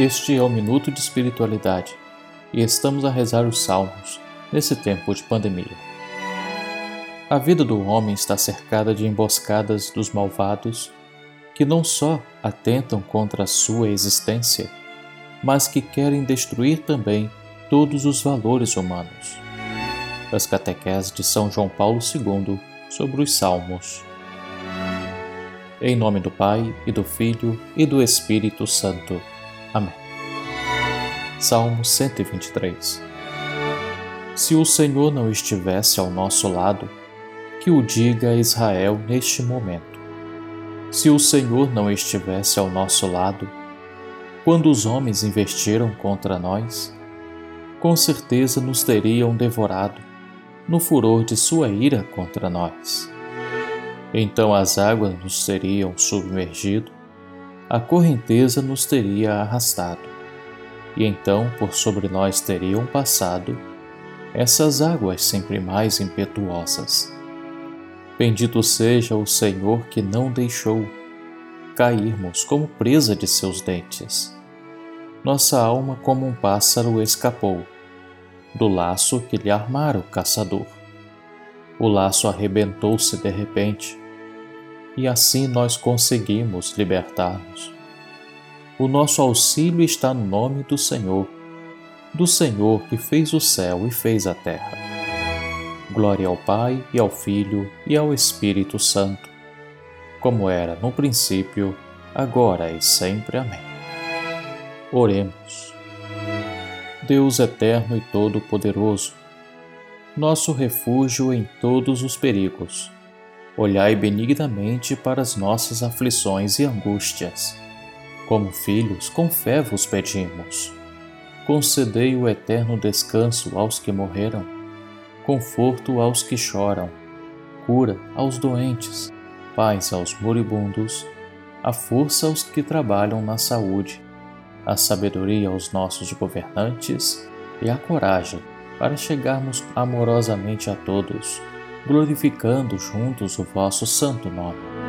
Este é o Minuto de Espiritualidade e estamos a rezar os Salmos nesse tempo de pandemia. A vida do homem está cercada de emboscadas dos malvados que não só atentam contra a sua existência, mas que querem destruir também todos os valores humanos. Das catequeses de São João Paulo II sobre os Salmos. Em nome do Pai e do Filho e do Espírito Santo. Amém. Salmo 123 Se o Senhor não estivesse ao nosso lado, que o diga a Israel neste momento. Se o Senhor não estivesse ao nosso lado, quando os homens investiram contra nós, com certeza nos teriam devorado no furor de sua ira contra nós. Então as águas nos teriam submergido a correnteza nos teria arrastado, e então por sobre nós teriam passado essas águas sempre mais impetuosas. Bendito seja o Senhor que não deixou cairmos como presa de seus dentes. Nossa alma, como um pássaro, escapou do laço que lhe armara o caçador. O laço arrebentou-se de repente e assim nós conseguimos libertar-nos. O nosso auxílio está no nome do Senhor, do Senhor que fez o céu e fez a terra. Glória ao Pai e ao Filho e ao Espírito Santo, como era no princípio, agora e sempre. Amém. Oremos. Deus eterno e todo-poderoso, nosso refúgio em todos os perigos olhai benignamente para as nossas aflições e angústias. Como filhos, com fé vos pedimos. Concedei o eterno descanso aos que morreram, conforto aos que choram, cura aos doentes, paz aos moribundos, a força aos que trabalham na saúde, a sabedoria aos nossos governantes e a coragem para chegarmos amorosamente a todos glorificando juntos o vosso santo nome.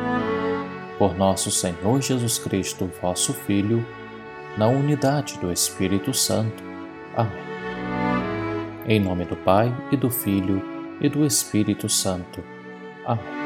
Por nosso Senhor Jesus Cristo, vosso Filho, na unidade do Espírito Santo. Amém. Em nome do Pai e do Filho e do Espírito Santo. Amém.